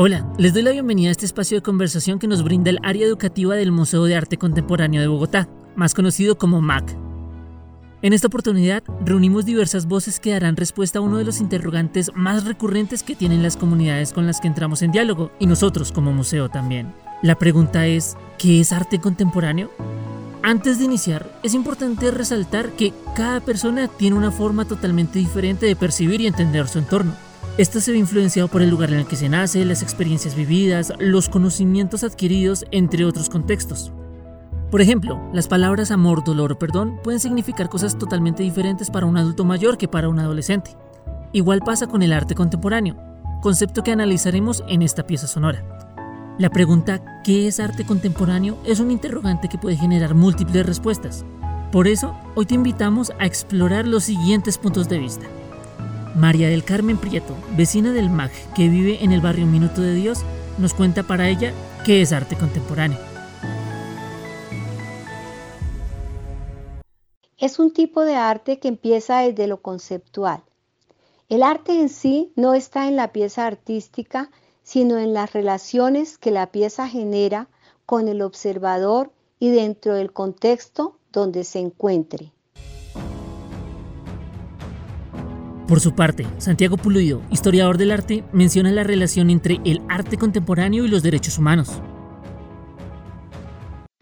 Hola, les doy la bienvenida a este espacio de conversación que nos brinda el área educativa del Museo de Arte Contemporáneo de Bogotá, más conocido como MAC. En esta oportunidad reunimos diversas voces que darán respuesta a uno de los interrogantes más recurrentes que tienen las comunidades con las que entramos en diálogo y nosotros como museo también. La pregunta es, ¿qué es arte contemporáneo? Antes de iniciar, es importante resaltar que cada persona tiene una forma totalmente diferente de percibir y entender su entorno. Esto se ve influenciado por el lugar en el que se nace, las experiencias vividas, los conocimientos adquiridos, entre otros contextos. Por ejemplo, las palabras amor, dolor o perdón pueden significar cosas totalmente diferentes para un adulto mayor que para un adolescente. Igual pasa con el arte contemporáneo, concepto que analizaremos en esta pieza sonora. La pregunta ¿qué es arte contemporáneo? es un interrogante que puede generar múltiples respuestas. Por eso, hoy te invitamos a explorar los siguientes puntos de vista. María del Carmen Prieto, vecina del MAG que vive en el barrio Minuto de Dios, nos cuenta para ella qué es arte contemporáneo. Es un tipo de arte que empieza desde lo conceptual. El arte en sí no está en la pieza artística, sino en las relaciones que la pieza genera con el observador y dentro del contexto donde se encuentre. Por su parte, Santiago Pulido, historiador del arte, menciona la relación entre el arte contemporáneo y los derechos humanos.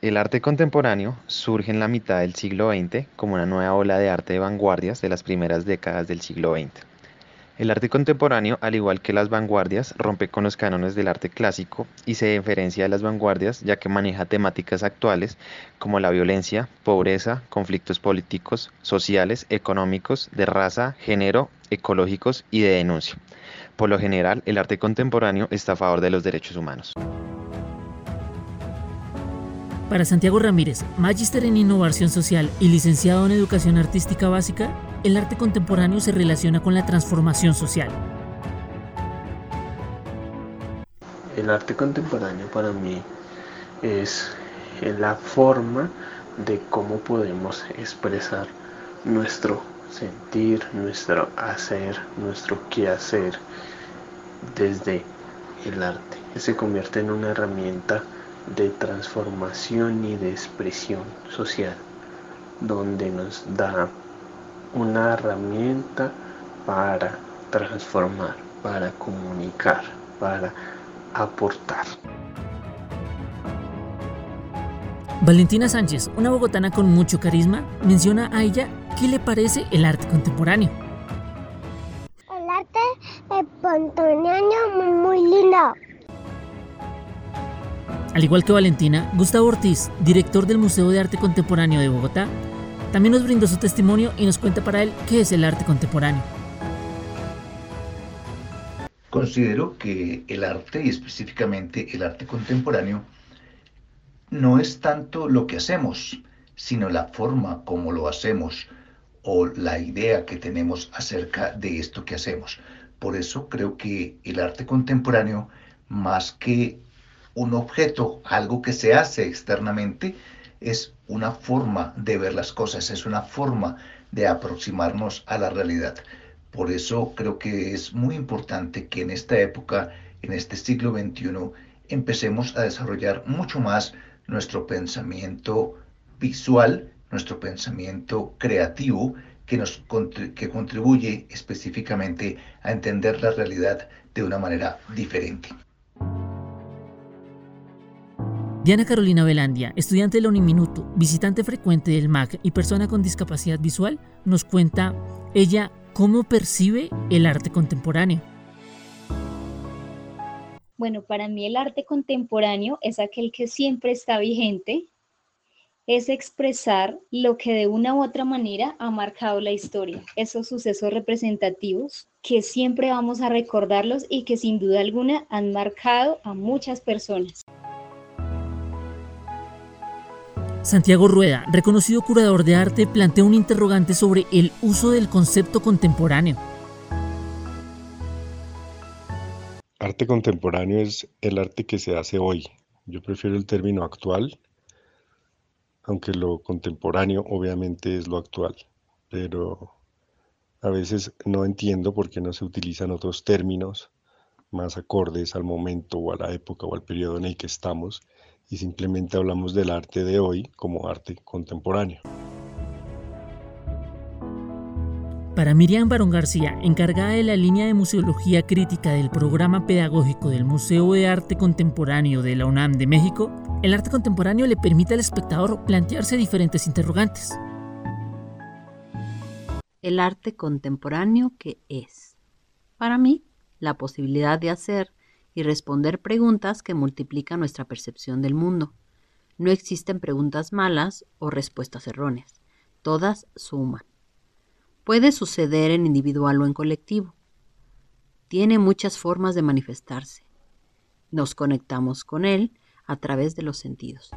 El arte contemporáneo surge en la mitad del siglo XX como una nueva ola de arte de vanguardias de las primeras décadas del siglo XX. El arte contemporáneo, al igual que las vanguardias, rompe con los cánones del arte clásico y se diferencia de las vanguardias ya que maneja temáticas actuales como la violencia, pobreza, conflictos políticos, sociales, económicos, de raza, género, ecológicos y de denuncia. Por lo general, el arte contemporáneo está a favor de los derechos humanos. Para Santiago Ramírez, magíster en innovación social y licenciado en educación artística básica, el arte contemporáneo se relaciona con la transformación social. El arte contemporáneo para mí es la forma de cómo podemos expresar nuestro sentir, nuestro hacer, nuestro quehacer desde el arte. Se convierte en una herramienta de transformación y de expresión social, donde nos da una herramienta para transformar, para comunicar, para aportar. Valentina Sánchez, una bogotana con mucho carisma, menciona a ella qué le parece el arte contemporáneo. El arte contemporáneo muy lindo. Al igual que Valentina, Gustavo Ortiz, director del Museo de Arte Contemporáneo de Bogotá, también nos brindó su testimonio y nos cuenta para él qué es el arte contemporáneo. Considero que el arte y específicamente el arte contemporáneo no es tanto lo que hacemos, sino la forma como lo hacemos o la idea que tenemos acerca de esto que hacemos. Por eso creo que el arte contemporáneo, más que un objeto, algo que se hace externamente, es una forma de ver las cosas, es una forma de aproximarnos a la realidad. Por eso creo que es muy importante que en esta época, en este siglo XXI, empecemos a desarrollar mucho más nuestro pensamiento visual, nuestro pensamiento creativo, que, nos, que contribuye específicamente a entender la realidad de una manera diferente. Diana Carolina Velandia, estudiante de la Uniminuto, visitante frecuente del MAC y persona con discapacidad visual, nos cuenta ella cómo percibe el arte contemporáneo. Bueno, para mí el arte contemporáneo es aquel que siempre está vigente, es expresar lo que de una u otra manera ha marcado la historia, esos sucesos representativos que siempre vamos a recordarlos y que sin duda alguna han marcado a muchas personas. Santiago Rueda, reconocido curador de arte, plantea un interrogante sobre el uso del concepto contemporáneo. Arte contemporáneo es el arte que se hace hoy. Yo prefiero el término actual, aunque lo contemporáneo obviamente es lo actual, pero a veces no entiendo por qué no se utilizan otros términos más acordes al momento o a la época o al periodo en el que estamos y simplemente hablamos del arte de hoy como arte contemporáneo. Para Miriam Barón García, encargada de la línea de museología crítica del programa pedagógico del Museo de Arte Contemporáneo de la UNAM de México, el arte contemporáneo le permite al espectador plantearse diferentes interrogantes. El arte contemporáneo que es. Para mí, la posibilidad de hacer y responder preguntas que multiplican nuestra percepción del mundo. No existen preguntas malas o respuestas erróneas. Todas suman. Puede suceder en individual o en colectivo. Tiene muchas formas de manifestarse. Nos conectamos con él a través de los sentidos.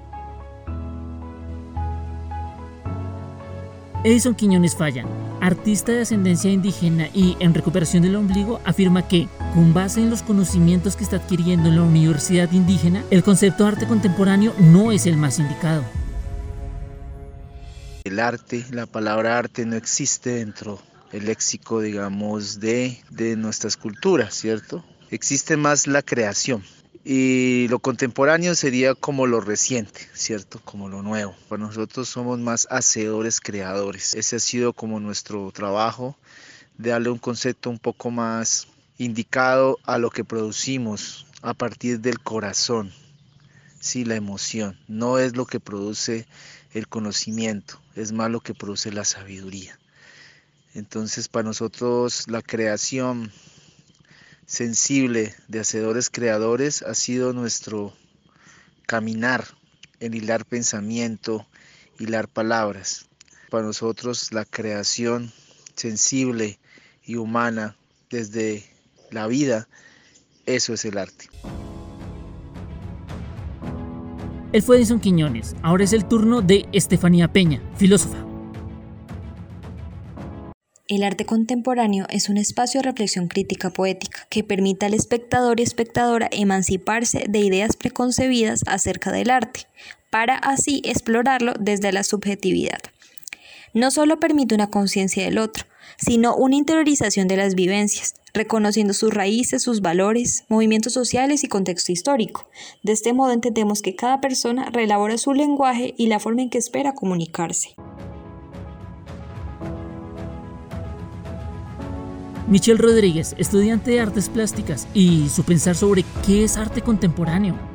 Edison Quiñones Falla, artista de ascendencia indígena y en recuperación del ombligo, afirma que, con base en los conocimientos que está adquiriendo en la Universidad Indígena, el concepto de arte contemporáneo no es el más indicado. El arte, la palabra arte no existe dentro del léxico, digamos, de, de nuestras culturas, ¿cierto? Existe más la creación. Y lo contemporáneo sería como lo reciente, ¿cierto? Como lo nuevo. Para nosotros somos más hacedores, creadores. Ese ha sido como nuestro trabajo, de darle un concepto un poco más indicado a lo que producimos a partir del corazón, sí, la emoción. No es lo que produce el conocimiento, es más lo que produce la sabiduría. Entonces para nosotros la creación sensible de hacedores creadores ha sido nuestro caminar en hilar pensamiento, hilar palabras. Para nosotros la creación sensible y humana desde la vida, eso es el arte. Él fue Edison Quiñones. Ahora es el turno de Estefanía Peña, filósofa. El arte contemporáneo es un espacio de reflexión crítica poética que permite al espectador y espectadora emanciparse de ideas preconcebidas acerca del arte, para así explorarlo desde la subjetividad. No solo permite una conciencia del otro, sino una interiorización de las vivencias, reconociendo sus raíces, sus valores, movimientos sociales y contexto histórico. De este modo entendemos que cada persona reelabora su lenguaje y la forma en que espera comunicarse. Michelle Rodríguez, estudiante de artes plásticas, y su pensar sobre qué es arte contemporáneo.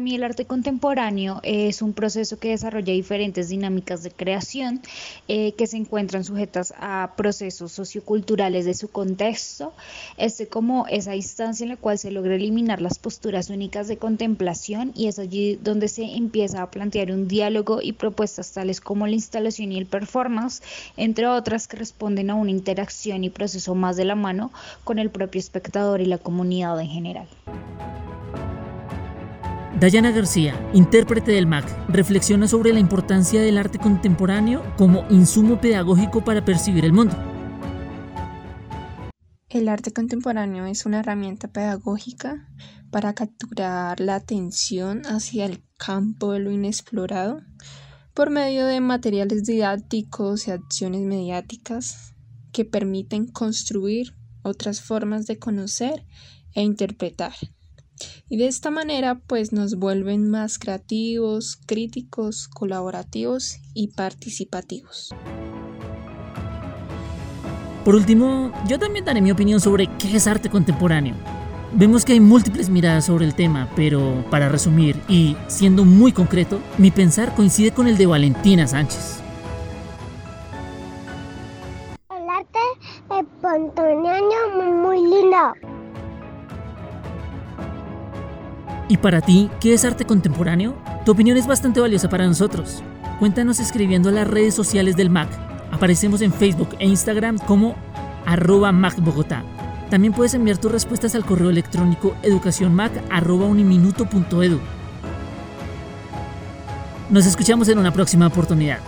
Para mí el arte contemporáneo es un proceso que desarrolla diferentes dinámicas de creación eh, que se encuentran sujetas a procesos socioculturales de su contexto, este como esa instancia en la cual se logra eliminar las posturas únicas de contemplación y es allí donde se empieza a plantear un diálogo y propuestas tales como la instalación y el performance, entre otras que responden a una interacción y proceso más de la mano con el propio espectador y la comunidad en general. Dayana García, intérprete del MAC, reflexiona sobre la importancia del arte contemporáneo como insumo pedagógico para percibir el mundo. El arte contemporáneo es una herramienta pedagógica para capturar la atención hacia el campo de lo inexplorado por medio de materiales didácticos y acciones mediáticas que permiten construir otras formas de conocer e interpretar y de esta manera pues nos vuelven más creativos, críticos, colaborativos y participativos. Por último, yo también daré mi opinión sobre qué es arte contemporáneo. Vemos que hay múltiples miradas sobre el tema, pero para resumir y siendo muy concreto, mi pensar coincide con el de Valentina Sánchez. El arte contemporáneo muy lindo. ¿Y para ti, qué es arte contemporáneo? Tu opinión es bastante valiosa para nosotros. Cuéntanos escribiendo a las redes sociales del MAC. Aparecemos en Facebook e Instagram como arroba MacBogotá. También puedes enviar tus respuestas al correo electrónico educacionmac.uniminuto.edu. Nos escuchamos en una próxima oportunidad.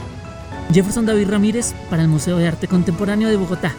Jefferson David Ramírez para el Museo de Arte Contemporáneo de Bogotá.